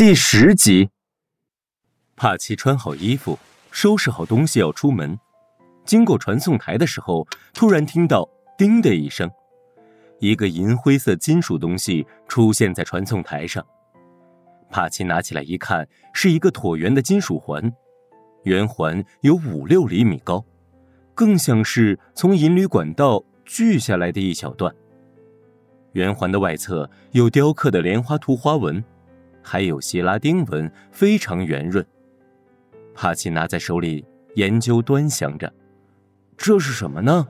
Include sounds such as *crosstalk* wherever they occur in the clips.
第十集，帕奇穿好衣服，收拾好东西要出门。经过传送台的时候，突然听到“叮”的一声，一个银灰色金属东西出现在传送台上。帕奇拿起来一看，是一个椭圆的金属环，圆环有五六厘米高，更像是从银铝管道锯下来的一小段。圆环的外侧有雕刻的莲花图花纹。还有希拉丁文，非常圆润。帕奇拿在手里研究端详着，这是什么呢？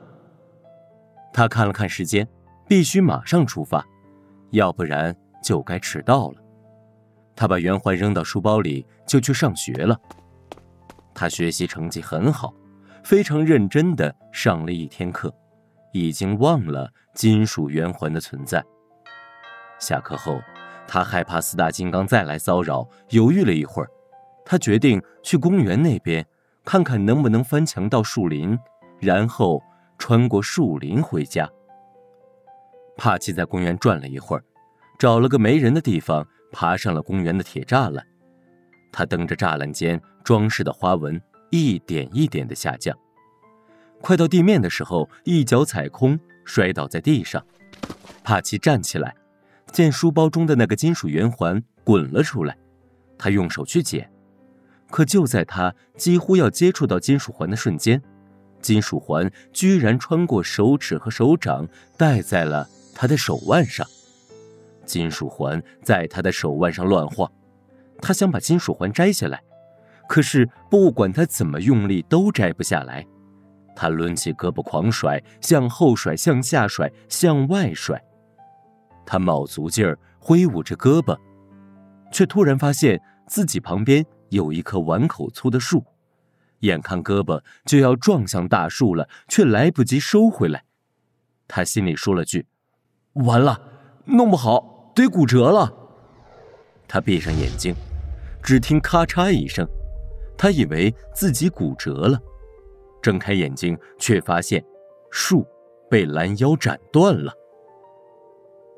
他看了看时间，必须马上出发，要不然就该迟到了。他把圆环扔到书包里，就去上学了。他学习成绩很好，非常认真的上了一天课，已经忘了金属圆环的存在。下课后。他害怕四大金刚再来骚扰，犹豫了一会儿，他决定去公园那边看看能不能翻墙到树林，然后穿过树林回家。帕奇在公园转了一会儿，找了个没人的地方，爬上了公园的铁栅栏。他蹬着栅栏间装饰的花纹，一点一点的下降，快到地面的时候，一脚踩空，摔倒在地上。帕奇站起来。见书包中的那个金属圆环滚了出来，他用手去捡，可就在他几乎要接触到金属环的瞬间，金属环居然穿过手指和手掌，戴在了他的手腕上。金属环在他的手腕上乱晃，他想把金属环摘下来，可是不管他怎么用力都摘不下来。他抡起胳膊狂甩，向后甩，向下甩，向外甩。他卯足劲儿挥舞着胳膊，却突然发现自己旁边有一棵碗口粗的树，眼看胳膊就要撞向大树了，却来不及收回来。他心里说了句：“完了，弄不好得骨折了。”他闭上眼睛，只听咔嚓一声，他以为自己骨折了，睁开眼睛却发现树被拦腰斩断了。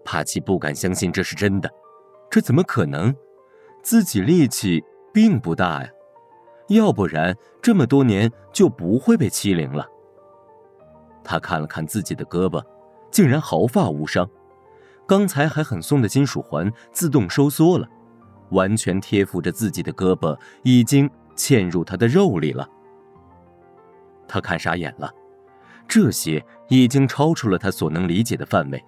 帕奇不敢相信这是真的，这怎么可能？自己力气并不大呀，要不然这么多年就不会被欺凌了。他看了看自己的胳膊，竟然毫发无伤，刚才还很松的金属环自动收缩了，完全贴附着自己的胳膊，已经嵌入他的肉里了。他看傻眼了，这些已经超出了他所能理解的范围。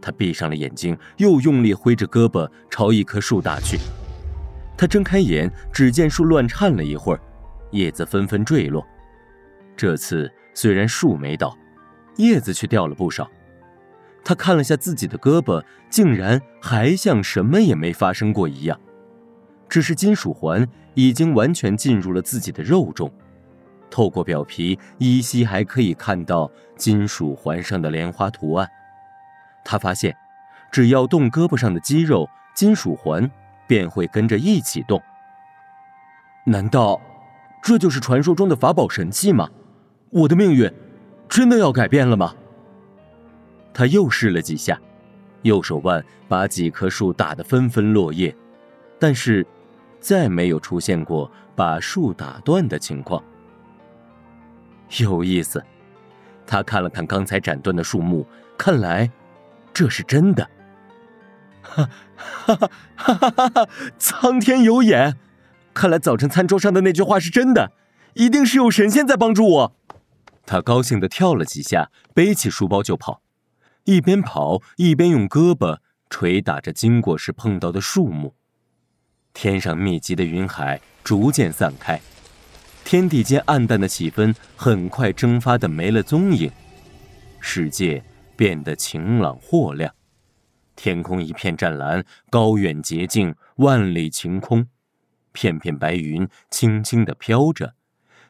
他闭上了眼睛，又用力挥着胳膊朝一棵树打去。他睁开眼，只见树乱颤了一会儿，叶子纷纷坠落。这次虽然树没倒，叶子却掉了不少。他看了下自己的胳膊，竟然还像什么也没发生过一样，只是金属环已经完全进入了自己的肉中，透过表皮依稀还可以看到金属环上的莲花图案。他发现，只要动胳膊上的肌肉，金属环便会跟着一起动。难道这就是传说中的法宝神器吗？我的命运真的要改变了吗？他又试了几下，右手腕把几棵树打得纷纷落叶，但是再没有出现过把树打断的情况。有意思，他看了看刚才斩断的树木，看来。这是真的，哈，哈哈哈哈哈！苍天有眼，看来早晨餐桌上的那句话是真的，一定是有神仙在帮助我。他高兴的跳了几下，背起书包就跑，一边跑一边用胳膊捶打着经过时碰到的树木。天上密集的云海逐渐散开，天地间暗淡的气氛很快蒸发的没了踪影，世界。变得晴朗豁亮，天空一片湛蓝，高远洁净，万里晴空，片片白云轻轻地飘着，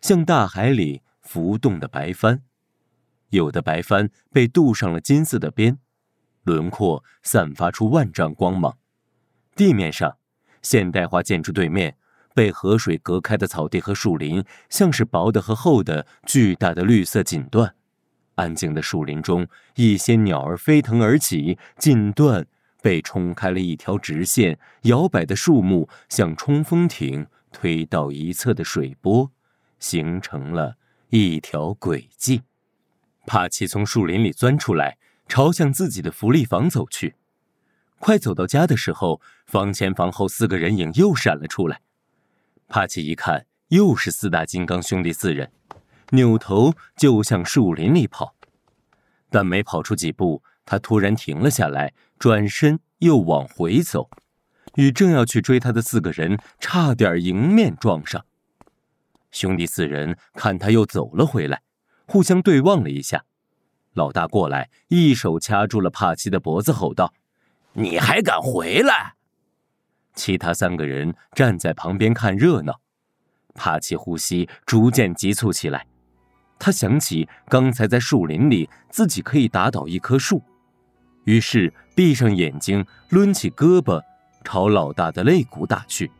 像大海里浮动的白帆。有的白帆被镀上了金色的边，轮廓散发出万丈光芒。地面上，现代化建筑对面被河水隔开的草地和树林，像是薄的和厚的巨大的绿色锦缎。安静的树林中，一些鸟儿飞腾而起，近段被冲开了一条直线，摇摆的树木像冲锋艇推到一侧的水波，形成了一条轨迹。帕奇从树林里钻出来，朝向自己的福利房走去。快走到家的时候，房前房后四个人影又闪了出来。帕奇一看，又是四大金刚兄弟四人，扭头就向树林里跑。但没跑出几步，他突然停了下来，转身又往回走，与正要去追他的四个人差点迎面撞上。兄弟四人看他又走了回来，互相对望了一下。老大过来，一手掐住了帕奇的脖子，吼道：“你还敢回来！”其他三个人站在旁边看热闹。帕奇呼吸逐渐急促起来。他想起刚才在树林里，自己可以打倒一棵树，于是闭上眼睛，抡起胳膊，朝老大的肋骨打去。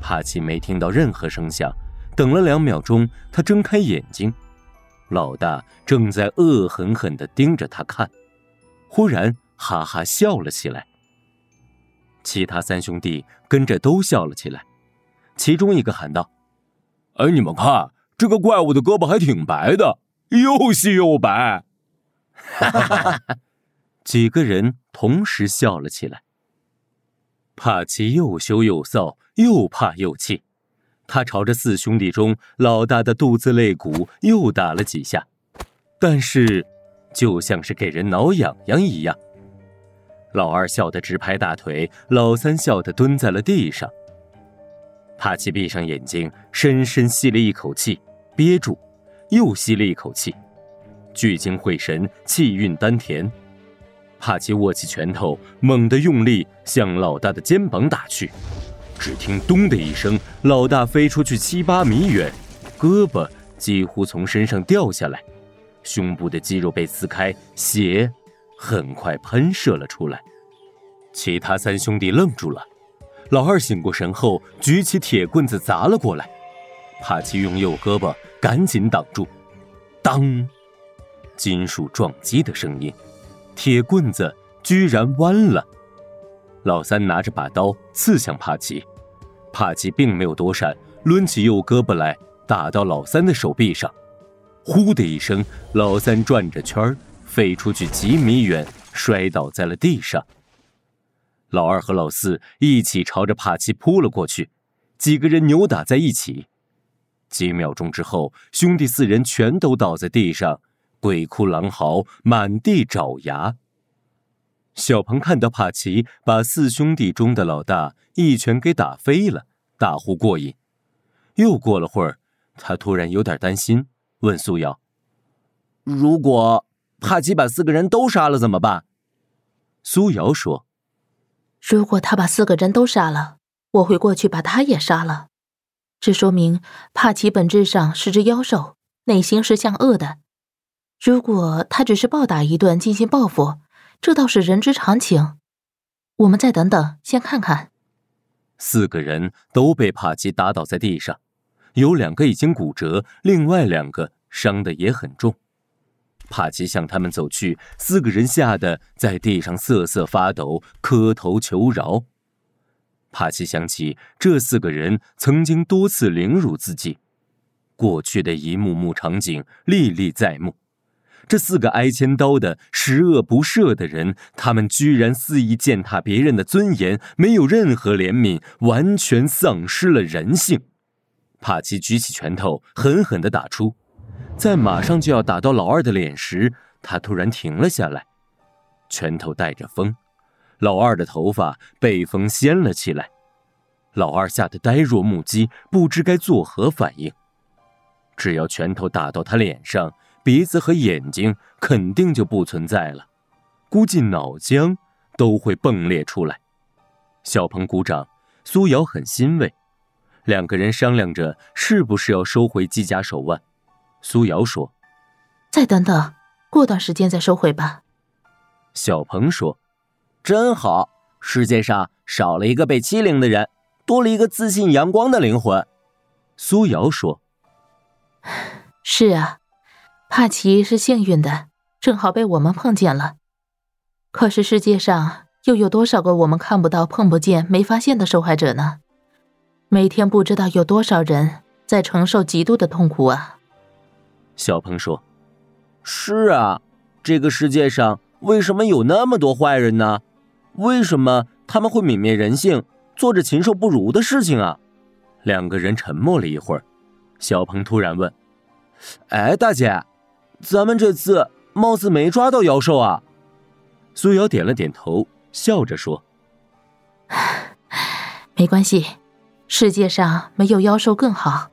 帕奇没听到任何声响，等了两秒钟，他睁开眼睛，老大正在恶狠狠地盯着他看，忽然哈哈笑了起来。其他三兄弟跟着都笑了起来，其中一个喊道：“哎，你们看！”这个怪物的胳膊还挺白的，又细又白。哈哈哈！几个人同时笑了起来。帕奇又羞又臊，又怕又气，他朝着四兄弟中老大的肚子肋骨又打了几下，但是就像是给人挠痒痒一样。老二笑得直拍大腿，老三笑得蹲在了地上。帕奇闭上眼睛，深深吸了一口气。憋住，又吸了一口气，聚精会神，气运丹田。帕奇握起拳头，猛地用力向老大的肩膀打去。只听“咚”的一声，老大飞出去七八米远，胳膊几乎从身上掉下来，胸部的肌肉被撕开，血很快喷射了出来。其他三兄弟愣住了。老二醒过神后，举起铁棍子砸了过来。帕奇用右胳膊赶紧挡住，当，金属撞击的声音，铁棍子居然弯了。老三拿着把刀刺向帕奇，帕奇并没有躲闪，抡起右胳膊来打到老三的手臂上，呼的一声，老三转着圈儿飞出去几米远，摔倒在了地上。老二和老四一起朝着帕奇扑了过去，几个人扭打在一起。几秒钟之后，兄弟四人全都倒在地上，鬼哭狼嚎，满地找牙。小鹏看到帕奇把四兄弟中的老大一拳给打飞了，大呼过瘾。又过了会儿，他突然有点担心，问苏瑶：“如果帕奇把四个人都杀了怎么办？”苏瑶说：“如果他把四个人都杀了，我会过去把他也杀了。”这说明帕奇本质上是只妖兽，内心是向恶的。如果他只是暴打一顿进行报复，这倒是人之常情。我们再等等，先看看。四个人都被帕奇打倒在地上，有两个已经骨折，另外两个伤的也很重。帕奇向他们走去，四个人吓得在地上瑟瑟发抖，磕头求饶。帕奇想起这四个人曾经多次凌辱自己，过去的一幕幕场景历历在目。这四个挨千刀的十恶不赦的人，他们居然肆意践踏别人的尊严，没有任何怜悯，完全丧失了人性。帕奇举起拳头，狠狠地打出，在马上就要打到老二的脸时，他突然停了下来，拳头带着风。老二的头发被风掀了起来，老二吓得呆若木鸡，不知该作何反应。只要拳头打到他脸上，鼻子和眼睛肯定就不存在了，估计脑浆都会迸裂出来。小鹏鼓掌，苏瑶很欣慰，两个人商量着是不是要收回机甲手腕。苏瑶说：“再等等，过段时间再收回吧。”小鹏说。真好，世界上少了一个被欺凌的人，多了一个自信阳光的灵魂。苏瑶说：“是啊，帕奇是幸运的，正好被我们碰见了。可是世界上又有多少个我们看不到、碰不见、没发现的受害者呢？每天不知道有多少人在承受极度的痛苦啊！小鹏说：“是啊，这个世界上为什么有那么多坏人呢？为什么他们会泯灭人性，做着禽兽不如的事情啊？”两个人沉默了一会儿，小鹏突然问：“哎，大姐，咱们这次貌似没抓到妖兽啊？”苏瑶点了点头。笑着说：“ *sighs* 没关系，世界上没有妖兽更好。”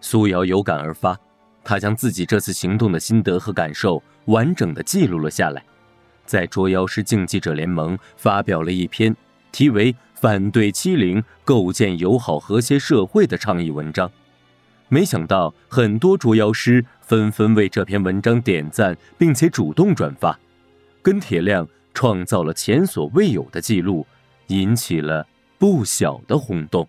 苏瑶有感而发，她将自己这次行动的心得和感受完整的记录了下来，在捉妖师竞技者联盟发表了一篇题为《反对欺凌，构建友好和谐社会》的倡议文章。没想到，很多捉妖师纷纷为这篇文章点赞，并且主动转发，跟铁亮。创造了前所未有的记录，引起了不小的轰动。